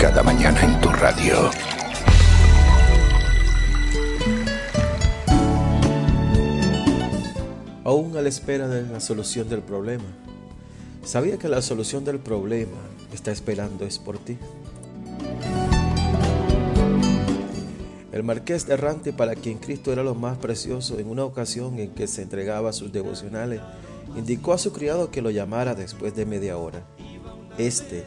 Cada mañana en tu radio. Aún a la espera de la solución del problema. ¿Sabía que la solución del problema está esperando es por ti? El marqués errante para quien Cristo era lo más precioso, en una ocasión en que se entregaba a sus devocionales, indicó a su criado que lo llamara después de media hora. Este,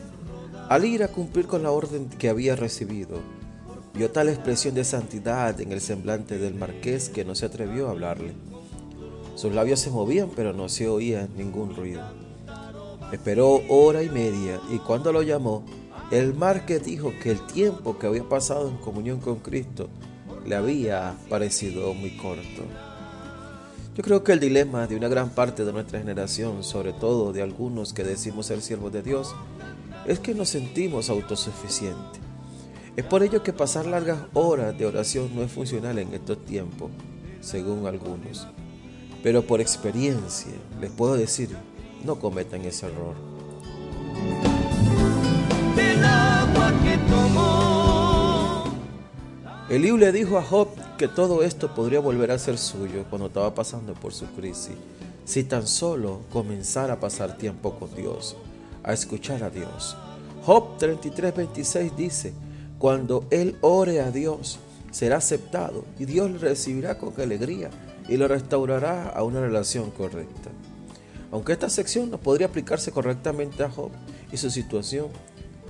al ir a cumplir con la orden que había recibido, vio tal expresión de santidad en el semblante del marqués que no se atrevió a hablarle. Sus labios se movían, pero no se oía ningún ruido. Esperó hora y media y cuando lo llamó, el marqués dijo que el tiempo que había pasado en comunión con Cristo le había parecido muy corto. Yo creo que el dilema de una gran parte de nuestra generación, sobre todo de algunos que decimos ser siervos de Dios, es que nos sentimos autosuficientes. Es por ello que pasar largas horas de oración no es funcional en estos tiempos, según algunos. Pero por experiencia les puedo decir, no cometan ese error. Eliú le dijo a Job que todo esto podría volver a ser suyo cuando estaba pasando por su crisis, si tan solo comenzara a pasar tiempo con Dios, a escuchar a Dios. Job 33:26 dice, cuando él ore a Dios, será aceptado y Dios le recibirá con alegría y lo restaurará a una relación correcta. Aunque esta sección no podría aplicarse correctamente a Job y su situación,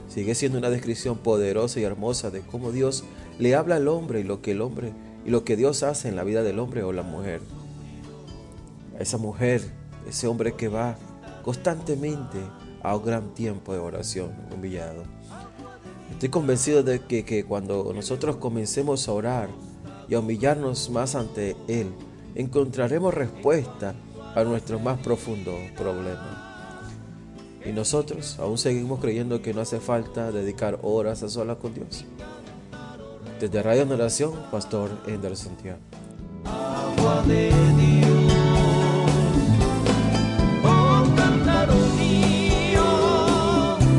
sigue siendo una descripción poderosa y hermosa de cómo Dios le habla al hombre y lo que el hombre y lo que Dios hace en la vida del hombre o la mujer. Esa mujer, ese hombre que va constantemente a un gran tiempo de oración, humillado. Estoy convencido de que, que cuando nosotros comencemos a orar y a humillarnos más ante Él, encontraremos respuesta a nuestros más profundos problemas. Y nosotros aún seguimos creyendo que no hace falta dedicar horas a solas con Dios. Desde Radio Oración, Pastor Ender Santiago.